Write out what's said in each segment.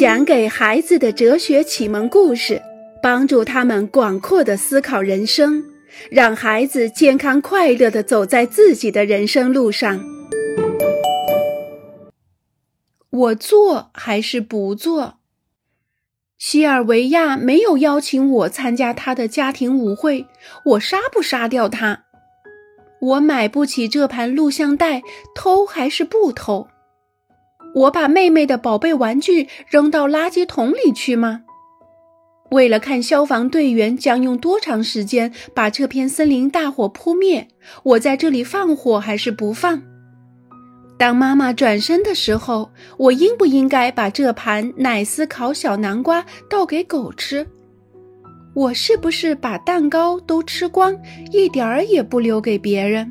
讲给孩子的哲学启蒙故事，帮助他们广阔的思考人生，让孩子健康快乐的走在自己的人生路上。我做还是不做？西尔维亚没有邀请我参加他的家庭舞会，我杀不杀掉他？我买不起这盘录像带，偷还是不偷？我把妹妹的宝贝玩具扔到垃圾桶里去吗？为了看消防队员将用多长时间把这片森林大火扑灭，我在这里放火还是不放？当妈妈转身的时候，我应不应该把这盘奶丝烤小南瓜倒给狗吃？我是不是把蛋糕都吃光，一点儿也不留给别人？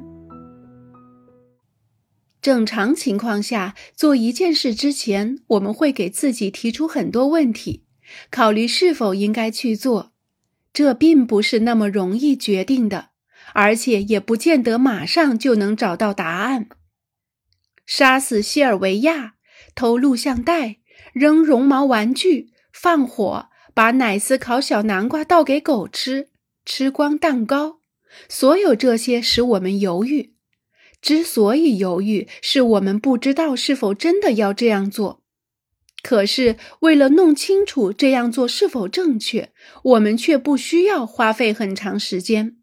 正常情况下，做一件事之前，我们会给自己提出很多问题，考虑是否应该去做。这并不是那么容易决定的，而且也不见得马上就能找到答案。杀死西尔维亚，偷录像带，扔绒毛玩具，放火，把奶丝烤小南瓜倒给狗吃，吃光蛋糕，所有这些使我们犹豫。之所以犹豫，是我们不知道是否真的要这样做。可是，为了弄清楚这样做是否正确，我们却不需要花费很长时间，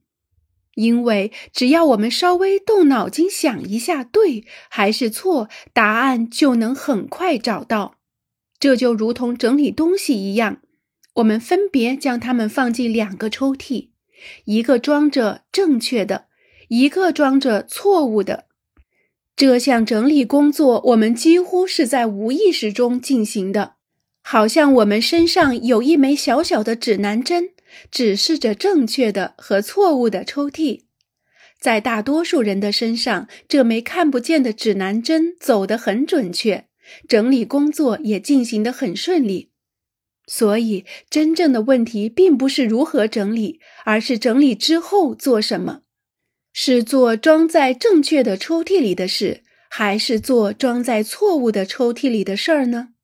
因为只要我们稍微动脑筋想一下，对还是错，答案就能很快找到。这就如同整理东西一样，我们分别将它们放进两个抽屉，一个装着正确的。一个装着错误的这项整理工作，我们几乎是在无意识中进行的，好像我们身上有一枚小小的指南针，指示着正确的和错误的抽屉。在大多数人的身上，这枚看不见的指南针走得很准确，整理工作也进行得很顺利。所以，真正的问题并不是如何整理，而是整理之后做什么。是做装在正确的抽屉里的事，还是做装在错误的抽屉里的事儿呢？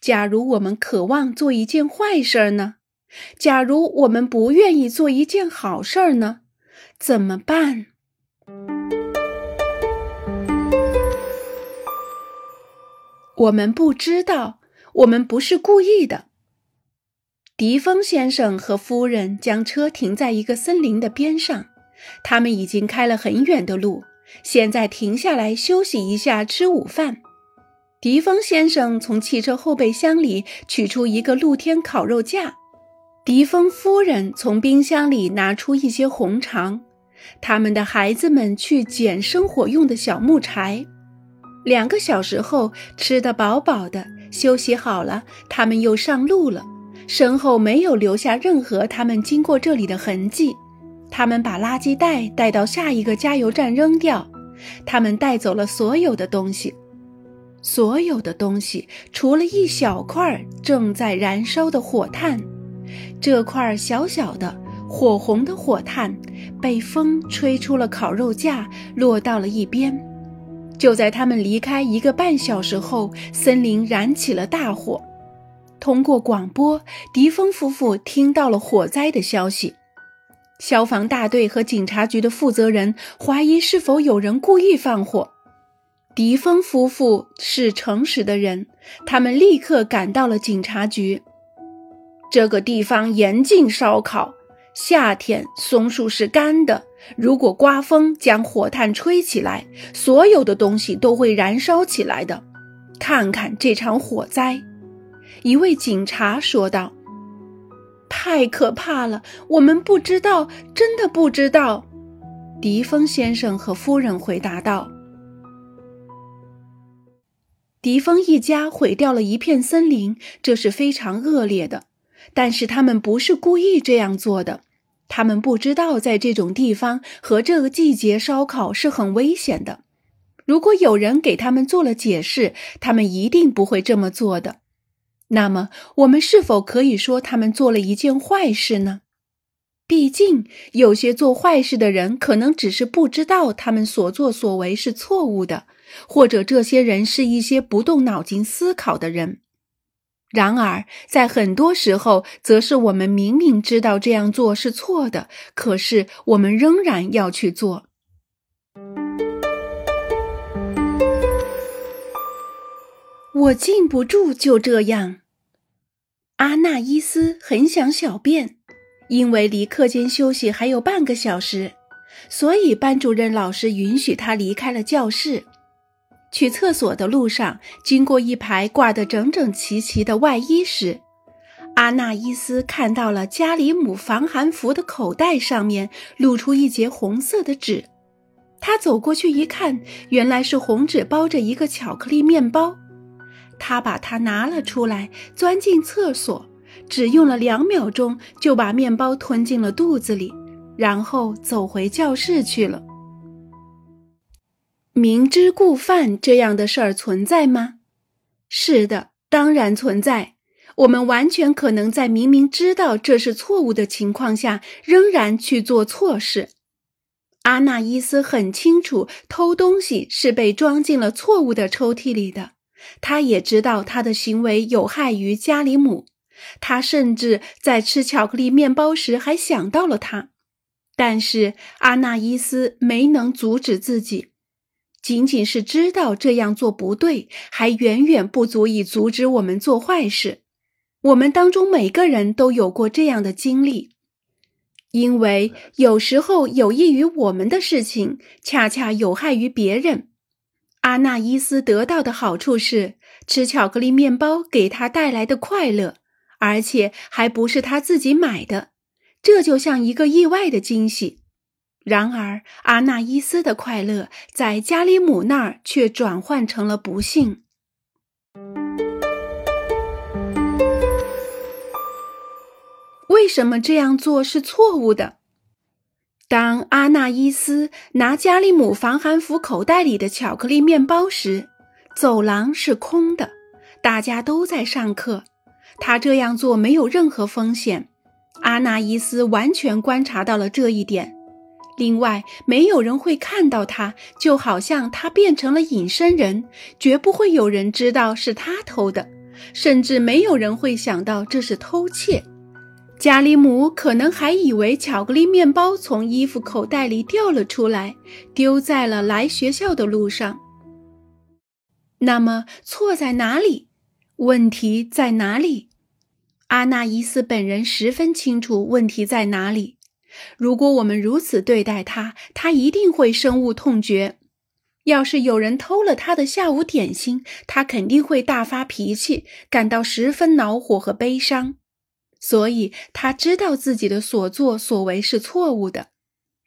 假如我们渴望做一件坏事儿呢？假如我们不愿意做一件好事儿呢？怎么办？我们不知道，我们不是故意的。迪峰先生和夫人将车停在一个森林的边上。他们已经开了很远的路，现在停下来休息一下，吃午饭。迪峰先生从汽车后备箱里取出一个露天烤肉架，迪峰夫人从冰箱里拿出一些红肠。他们的孩子们去捡生火用的小木柴。两个小时后，吃得饱饱的，休息好了，他们又上路了，身后没有留下任何他们经过这里的痕迹。他们把垃圾袋带到下一个加油站扔掉。他们带走了所有的东西，所有的东西，除了一小块正在燃烧的火炭。这块小小的、火红的火炭被风吹出了烤肉架，落到了一边。就在他们离开一个半小时后，森林燃起了大火。通过广播，迪峰夫妇听到了火灾的消息。消防大队和警察局的负责人怀疑是否有人故意放火。迪峰夫妇是诚实的人，他们立刻赶到了警察局。这个地方严禁烧烤，夏天松树是干的，如果刮风将火炭吹起来，所有的东西都会燃烧起来的。看看这场火灾，一位警察说道。太可怕了！我们不知道，真的不知道。”迪峰先生和夫人回答道。“迪峰一家毁掉了一片森林，这是非常恶劣的。但是他们不是故意这样做的。他们不知道在这种地方和这个季节烧烤是很危险的。如果有人给他们做了解释，他们一定不会这么做的。”那么，我们是否可以说他们做了一件坏事呢？毕竟，有些做坏事的人可能只是不知道他们所作所为是错误的，或者这些人是一些不动脑筋思考的人。然而，在很多时候，则是我们明明知道这样做是错的，可是我们仍然要去做。我禁不住就这样。阿纳伊斯很想小便，因为离课间休息还有半个小时，所以班主任老师允许他离开了教室。去厕所的路上，经过一排挂得整整齐齐的外衣时，阿纳伊斯看到了加里姆防寒服的口袋上面露出一截红色的纸。他走过去一看，原来是红纸包着一个巧克力面包。他把它拿了出来，钻进厕所，只用了两秒钟就把面包吞进了肚子里，然后走回教室去了。明知故犯这样的事儿存在吗？是的，当然存在。我们完全可能在明明知道这是错误的情况下，仍然去做错事。阿纳伊斯很清楚，偷东西是被装进了错误的抽屉里的。他也知道他的行为有害于加里姆。他甚至在吃巧克力面包时还想到了他，但是阿纳伊斯没能阻止自己。仅仅是知道这样做不对，还远远不足以阻止我们做坏事。我们当中每个人都有过这样的经历，因为有时候有益于我们的事情，恰恰有害于别人。阿纳伊斯得到的好处是吃巧克力面包给他带来的快乐，而且还不是他自己买的，这就像一个意外的惊喜。然而，阿纳伊斯的快乐在加里姆那儿却转换成了不幸。为什么这样做是错误的？当阿纳伊斯拿加里姆防寒服口袋里的巧克力面包时，走廊是空的，大家都在上课。他这样做没有任何风险。阿纳伊斯完全观察到了这一点。另外，没有人会看到他，就好像他变成了隐身人，绝不会有人知道是他偷的，甚至没有人会想到这是偷窃。加里姆可能还以为巧克力面包从衣服口袋里掉了出来，丢在了来学校的路上。那么，错在哪里？问题在哪里？阿纳伊斯本人十分清楚问题在哪里。如果我们如此对待他，他一定会深恶痛绝。要是有人偷了他的下午点心，他肯定会大发脾气，感到十分恼火和悲伤。所以，他知道自己的所作所为是错误的。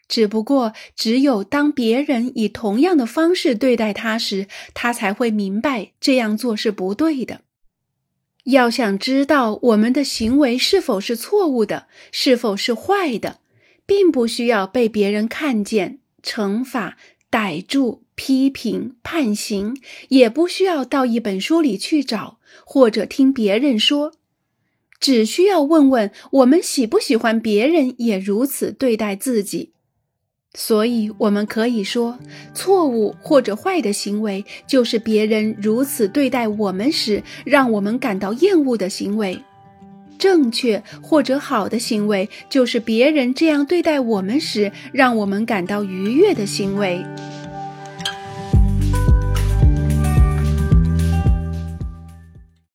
只不过，只有当别人以同样的方式对待他时，他才会明白这样做是不对的。要想知道我们的行为是否是错误的，是否是坏的。并不需要被别人看见、惩罚、逮住、批评、判刑，也不需要到一本书里去找，或者听别人说，只需要问问我们喜不喜欢别人也如此对待自己。所以，我们可以说，错误或者坏的行为，就是别人如此对待我们时，让我们感到厌恶的行为。正确或者好的行为，就是别人这样对待我们时，让我们感到愉悦的行为。